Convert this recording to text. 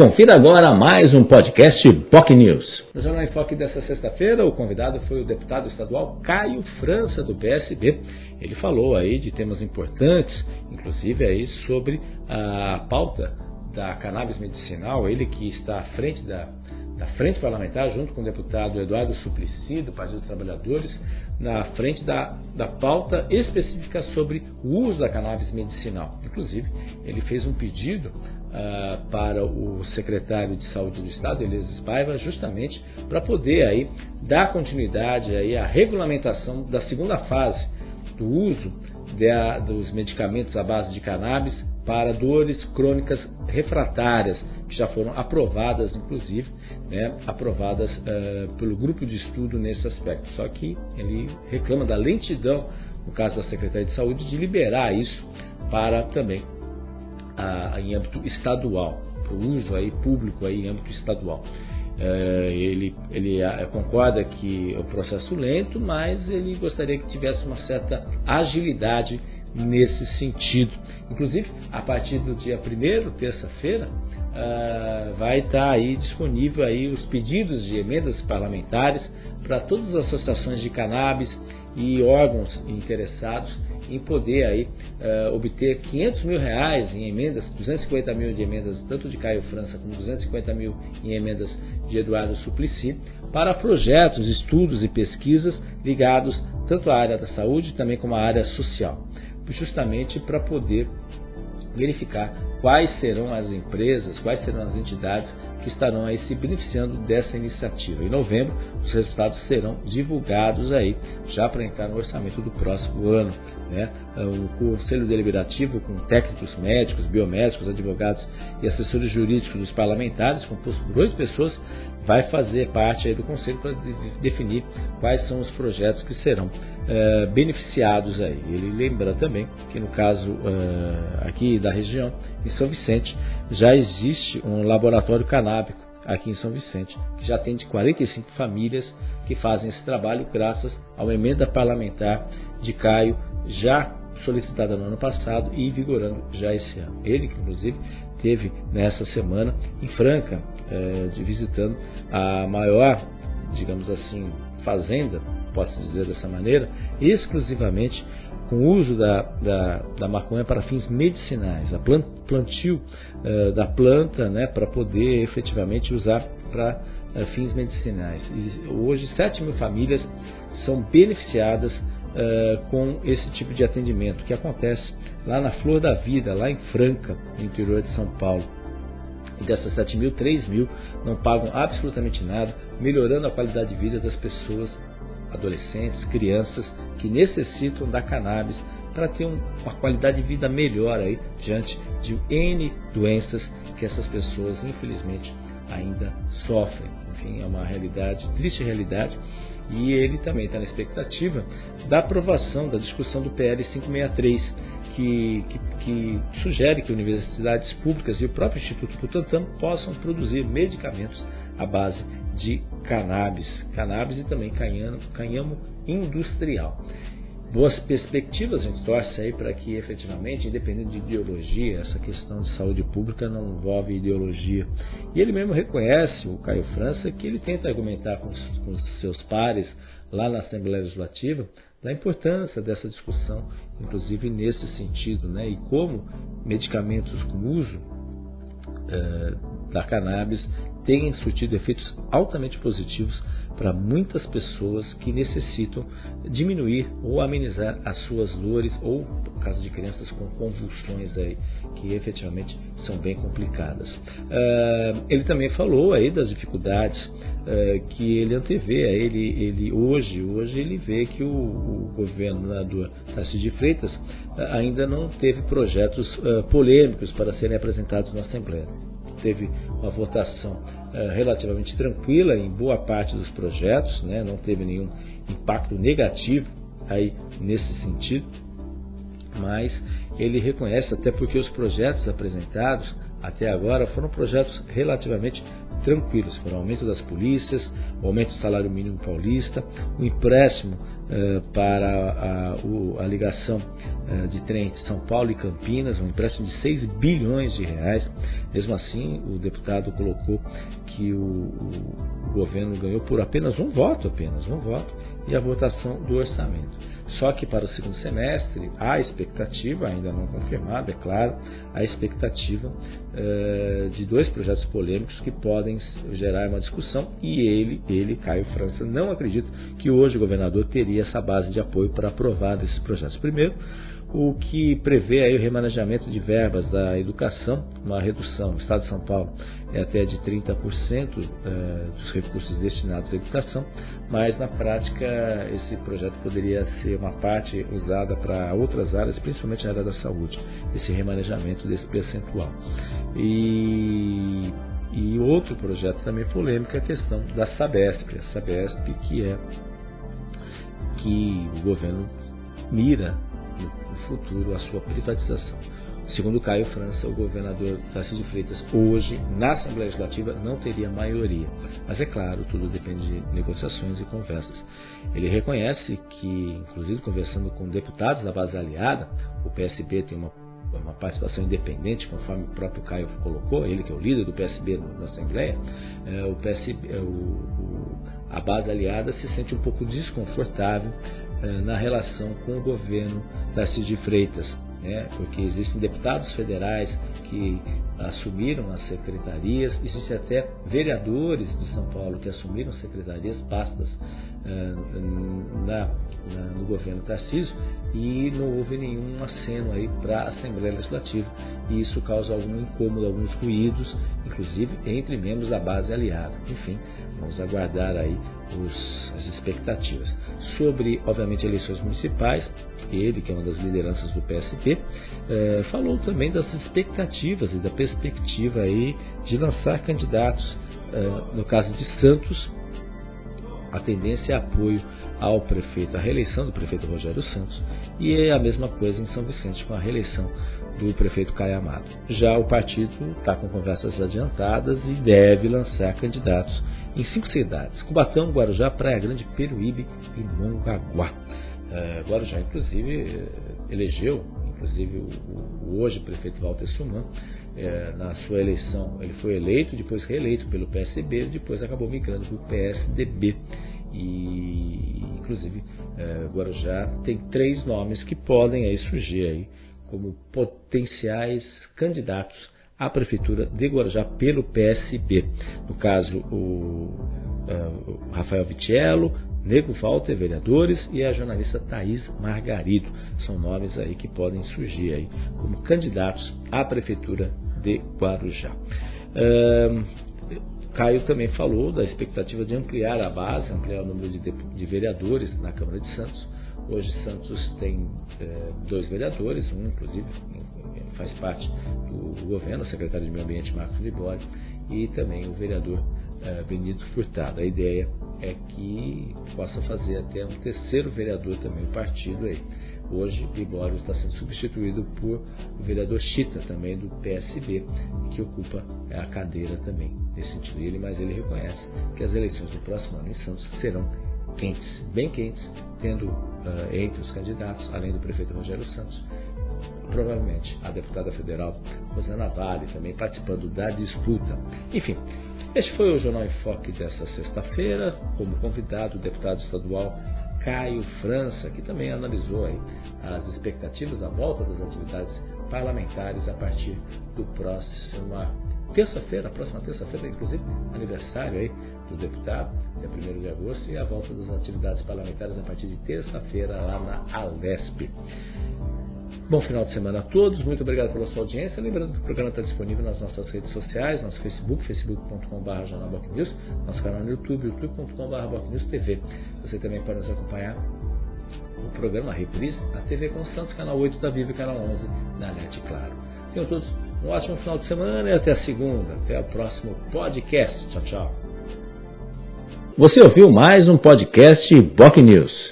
Confira agora mais um podcast POC News. No Jornal em Foque dessa sexta-feira, o convidado foi o deputado estadual Caio França, do PSB. Ele falou aí de temas importantes, inclusive aí sobre a pauta da cannabis medicinal, ele que está à frente da da Frente Parlamentar, junto com o deputado Eduardo Suplicy, do Partido dos Trabalhadores, na frente da, da pauta específica sobre o uso da cannabis medicinal. Inclusive, ele fez um pedido uh, para o secretário de Saúde do Estado, Elias Paiva, justamente para poder aí dar continuidade aí à regulamentação da segunda fase do uso de, dos medicamentos à base de cannabis para dores crônicas refratárias, que já foram aprovadas, inclusive, né, aprovadas uh, pelo grupo de estudo nesse aspecto. Só que ele reclama da lentidão, no caso da Secretaria de Saúde, de liberar isso para também uh, em âmbito estadual, para o uso aí público aí em âmbito estadual. Uh, ele, ele concorda que é um processo lento, mas ele gostaria que tivesse uma certa agilidade nesse sentido. Inclusive, a partir do dia 1 terça-feira, uh, vai estar aí disponível aí os pedidos de emendas parlamentares para todas as associações de cannabis e órgãos interessados em poder aí uh, obter 500 mil reais em emendas, 250 mil de emendas tanto de Caio França como 250 mil em emendas de Eduardo Suplicy para projetos, estudos e pesquisas ligados tanto à área da saúde também como à área social justamente para poder verificar quais serão as empresas, quais serão as entidades que estarão aí se beneficiando dessa iniciativa. Em novembro, os resultados serão divulgados aí, já para entrar no orçamento do próximo ano. Né? O Conselho Deliberativo, com técnicos médicos, biomédicos, advogados e assessores jurídicos dos parlamentares, composto por oito pessoas, vai fazer parte aí do Conselho para definir quais são os projetos que serão é, beneficiados aí. Ele lembra também que no caso é, aqui da região, em São Vicente, já existe um laboratório canábico aqui em São Vicente, que já atende 45 famílias que fazem esse trabalho graças a uma emenda parlamentar de Caio já solicitada no ano passado e vigorando já esse ano. Ele, que inclusive teve nessa semana em Franca, é, de visitando a maior, digamos assim, fazenda, posso dizer dessa maneira, exclusivamente com o uso da, da, da maconha para fins medicinais, a plantio uh, da planta né, para poder efetivamente usar para uh, fins medicinais. E hoje, 7 mil famílias são beneficiadas uh, com esse tipo de atendimento, que acontece lá na Flor da Vida, lá em Franca, no interior de São Paulo. E dessas 7 mil, 3 mil não pagam absolutamente nada, melhorando a qualidade de vida das pessoas adolescentes, crianças que necessitam da cannabis para ter uma qualidade de vida melhor aí diante de N doenças que essas pessoas infelizmente ainda sofrem. Enfim, é uma realidade, triste realidade. E ele também está na expectativa da aprovação da discussão do PL 563, que, que, que, sugere que universidades públicas e o próprio Instituto Butantan possam produzir medicamentos à base de cannabis, cannabis e também canhamo, industrial. Boas perspectivas, a gente torce aí para que efetivamente, independente de ideologia, essa questão de saúde pública não envolve ideologia. E ele mesmo reconhece, o Caio França, que ele tenta argumentar com os, com os seus pares lá na Assembleia Legislativa da importância dessa discussão, inclusive nesse sentido, né? e como medicamentos com uso eh, da cannabis têm surtido efeitos altamente positivos para muitas pessoas que necessitam diminuir ou amenizar as suas dores ou, caso de crianças com convulsões aí, que efetivamente são bem complicadas. Uh, ele também falou aí das dificuldades uh, que ele antevê. Ele, ele hoje, hoje ele vê que o, o governador Tarcísio de Freitas uh, ainda não teve projetos polêmicos para serem apresentados na Assembleia teve uma votação relativamente tranquila em boa parte dos projetos, né? não teve nenhum impacto negativo aí nesse sentido, mas ele reconhece até porque os projetos apresentados até agora foram projetos relativamente tranquilos, o aumento das polícias, o aumento do salário mínimo paulista, o empréstimo eh, para a, o, a ligação eh, de trem entre São Paulo e Campinas, um empréstimo de 6 bilhões de reais. Mesmo assim, o deputado colocou que o, o governo ganhou por apenas um voto, apenas um voto, e a votação do orçamento. Só que para o segundo semestre, há expectativa, ainda não confirmada, é claro, a expectativa uh, de dois projetos polêmicos que podem gerar uma discussão e ele, ele, Caio França, não acredita que hoje o governador teria essa base de apoio para aprovar esses projetos. Primeiro, o que prevê aí o remanejamento de verbas da educação, uma redução. No Estado de São Paulo é até de 30% eh, dos recursos destinados à educação, mas na prática esse projeto poderia ser uma parte usada para outras áreas, principalmente na área da saúde, esse remanejamento desse percentual. E, e outro projeto também polêmico é a questão da Sabesp, a Sabesp que é que o governo mira futuro a sua privatização. Segundo Caio França, o governador Tarcísio Freitas, hoje, na Assembleia Legislativa, não teria maioria. Mas é claro, tudo depende de negociações e conversas. Ele reconhece que, inclusive conversando com deputados da base aliada, o PSB tem uma, uma participação independente, conforme o próprio Caio colocou, ele que é o líder do PSB na Assembleia, é, o PSB, é, o, o, a base aliada se sente um pouco desconfortável na relação com o governo Tarcísio de Freitas, né? porque existem deputados federais que assumiram as secretarias, existem até vereadores de São Paulo que assumiram secretarias, pastas eh, na, na, no governo Tarcísio e não houve nenhum aceno aí para a Assembleia Legislativa e isso causa algum incômodo, alguns ruídos, inclusive entre membros da base aliada. Enfim, vamos aguardar aí os, as expectativas. Sobre, obviamente, eleições municipais, ele, que é uma das lideranças do PSP, eh, falou também das expectativas e da perspectiva aí de lançar candidatos. Eh, no caso de Santos, a tendência é apoio ao prefeito, a reeleição do prefeito Rogério Santos, e é a mesma coisa em São Vicente com a reeleição do prefeito Caio Amado. Já o partido está com conversas adiantadas e deve lançar candidatos em cinco cidades: Cubatão, Guarujá, Praia Grande, Peruíbe e Mongaguá. Uh, Guarujá, inclusive, elegeu, inclusive o, o hoje prefeito Walter Suman, é, na sua eleição, ele foi eleito, depois reeleito pelo PSB, depois acabou migrando para o PSDB. E, inclusive, é, Guarujá tem três nomes que podem aí surgir aí como potenciais candidatos à prefeitura de Guarujá pelo PSB. No caso, o, uh, o Rafael Vitiello, Nego Walter, vereadores, e a jornalista Thaís Margarido. São nomes aí que podem surgir aí como candidatos à prefeitura de Guarujá. Uh, Caio também falou da expectativa de ampliar a base, ampliar o número de, de vereadores na Câmara de Santos. Hoje Santos tem é, dois vereadores, um inclusive faz parte do governo, o secretário de Meio Ambiente Marcos Libório, e também o vereador é, Benito Furtado. A ideia é que possa fazer até um terceiro vereador também, o partido aí. Hoje, Libório está sendo substituído por o vereador Chita, também do PSB, que ocupa a cadeira também nesse sentido. Ele, mas ele reconhece que as eleições do próximo ano em Santos serão quentes, bem quentes, tendo uh, entre os candidatos, além do prefeito Rogério Santos, provavelmente a deputada federal Rosana Vale também participando da disputa. Enfim, este foi o Jornal em Foque dessa sexta-feira, como convidado o deputado estadual Caio França, que também analisou aí as expectativas à volta das atividades parlamentares a partir do próximo terça-feira, a próxima terça-feira, inclusive aniversário aí do deputado, é 1 de agosto, e a volta das atividades parlamentares a partir de terça-feira lá na Alesp. Bom final de semana a todos, muito obrigado pela sua audiência. Lembrando que o programa está disponível nas nossas redes sociais, nosso Facebook, facebook.com.br jornalbocnews, nosso canal no YouTube, youtube.com.br TV. Você também pode nos acompanhar o programa Reprise na TV com Santos, canal 8 da Viva e canal 11 na NET Claro. Tenham todos um ótimo final de semana e até a segunda. Até o próximo podcast. Tchau, tchau. Você ouviu mais um podcast Boc News.